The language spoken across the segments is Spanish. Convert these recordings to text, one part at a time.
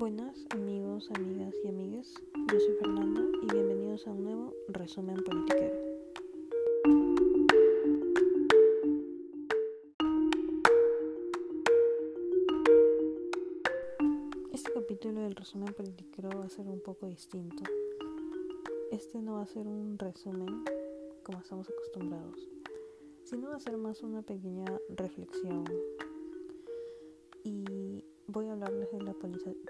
Buenas amigos, amigas y amigues, yo soy Fernanda y bienvenidos a un nuevo resumen politiquero. Este capítulo del resumen politiquero va a ser un poco distinto. Este no va a ser un resumen como estamos acostumbrados, sino va a ser más una pequeña reflexión y voy a hablarles de la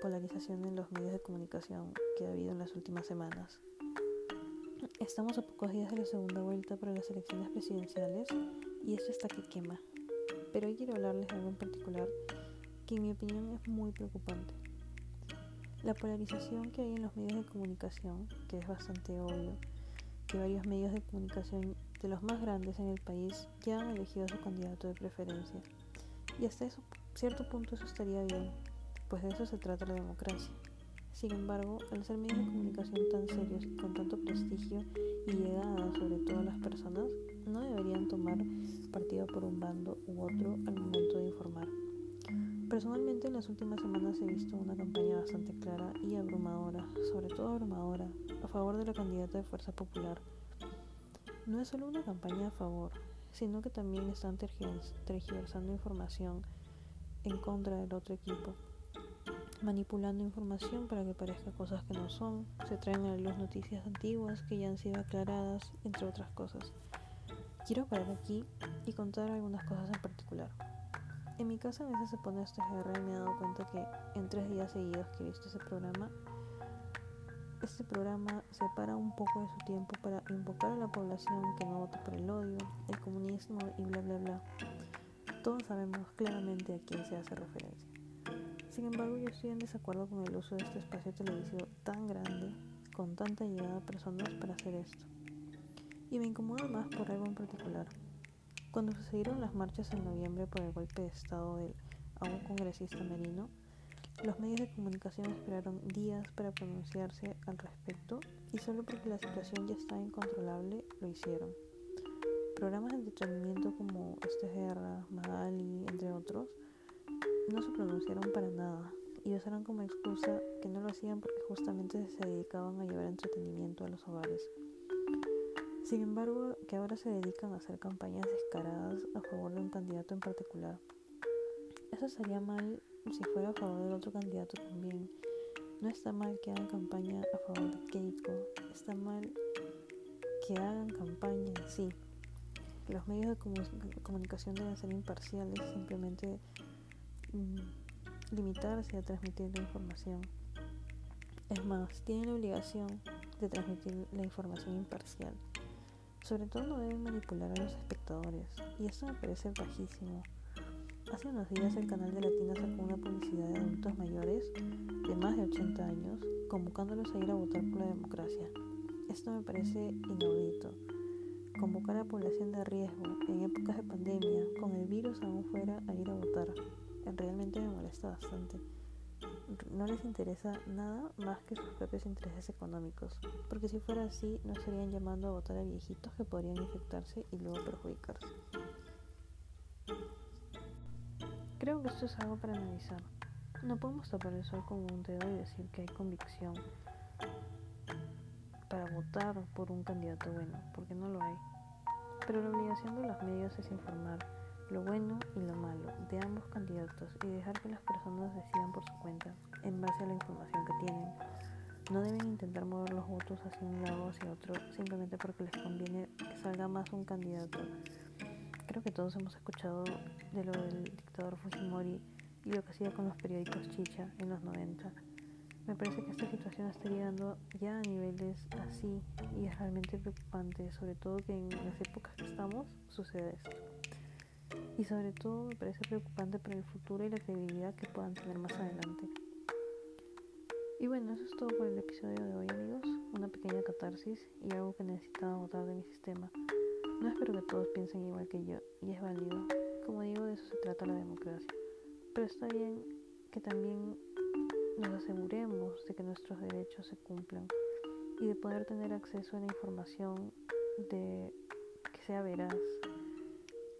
polarización en los medios de comunicación que ha habido en las últimas semanas. Estamos a pocos días de la segunda vuelta para las elecciones presidenciales y esto está que quema. Pero hoy quiero hablarles de algo en particular que en mi opinión es muy preocupante. La polarización que hay en los medios de comunicación, que es bastante obvio, que varios medios de comunicación de los más grandes en el país ya han elegido a su candidato de preferencia. Y hasta eso cierto punto eso estaría bien, pues de eso se trata la democracia. Sin embargo, al ser medios de comunicación tan serios y con tanto prestigio y llegada sobre todo a las personas, no deberían tomar partido por un bando u otro al momento de informar. Personalmente en las últimas semanas he visto una campaña bastante clara y abrumadora, sobre todo abrumadora, a favor de la candidata de Fuerza Popular. No es solo una campaña a favor, sino que también están tergiversando información en contra del otro equipo, manipulando información para que parezca cosas que no son, se traen a luz noticias antiguas que ya han sido aclaradas, entre otras cosas. Quiero parar aquí y contar algunas cosas en particular. En mi casa a veces se pone este GR y me he dado cuenta que en tres días seguidos que he visto ese programa, este programa separa un poco de su tiempo para invocar a la población que no vote por el odio, el comunismo y bla bla bla todos sabemos claramente a quién se hace referencia. Sin embargo, yo estoy en desacuerdo con el uso de este espacio televisivo tan grande, con tanta llegada a personas para hacer esto. Y me incomoda más por algo en particular. Cuando sucedieron las marchas en noviembre por el golpe de Estado del a un congresista merino, los medios de comunicación esperaron días para pronunciarse al respecto y solo porque la situación ya estaba incontrolable lo hicieron. Programas de entretenimiento como Este Guerra, Magali, entre otros, no se pronunciaron para nada y usaron como excusa que no lo hacían porque justamente se dedicaban a llevar entretenimiento a los hogares. Sin embargo, que ahora se dedican a hacer campañas descaradas a favor de un candidato en particular. Eso sería mal si fuera a favor del otro candidato también. No está mal que hagan campaña a favor de Keiko, está mal que hagan campaña en sí los medios de comunicación deben ser imparciales, simplemente mm, limitarse a transmitir la información. Es más, tienen la obligación de transmitir la información imparcial. Sobre todo no deben manipular a los espectadores, y esto me parece bajísimo. Hace unos días el canal de Latina sacó una publicidad de adultos mayores de más de 80 años convocándolos a ir a votar por la democracia. Esto me parece inaudito convocar a población de riesgo en épocas de pandemia, con el virus aún fuera a ir a votar, realmente me molesta bastante. No les interesa nada más que sus propios intereses económicos, porque si fuera así no estarían llamando a votar a viejitos que podrían infectarse y luego perjudicarse. Creo que esto es algo para analizar. No podemos tapar el sol con un dedo y decir que hay convicción para votar por un candidato bueno, porque no lo hay. Pero la obligación de los medios es informar lo bueno y lo malo de ambos candidatos y dejar que las personas decidan por su cuenta, en base a la información que tienen. No deben intentar mover los votos hacia un lado o hacia otro simplemente porque les conviene que salga más un candidato. Creo que todos hemos escuchado de lo del dictador Fujimori y lo que hacía con los periódicos chicha en los 90 me parece que esta situación está llegando ya a niveles así y es realmente preocupante, sobre todo que en las épocas que estamos sucede esto. Y sobre todo me parece preocupante para el futuro y la credibilidad que puedan tener más adelante. Y bueno, eso es todo por el episodio de hoy amigos, una pequeña catarsis y algo que necesitaba votar de mi sistema. No espero que todos piensen igual que yo y es válido. Como digo, de eso se trata la democracia. Pero está bien que también nos aseguremos de que nuestros derechos se cumplan y de poder tener acceso a la información de que sea veraz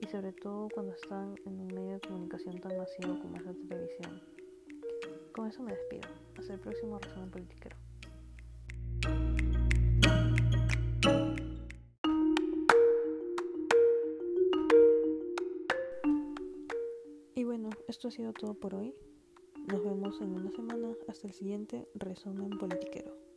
y sobre todo cuando están en un medio de comunicación tan masivo como es la televisión. con eso me despido. Hasta el próximo resumen politiquero. Y bueno, esto ha sido todo por hoy. Nos vemos en una semana. Hasta el siguiente resumen politiquero.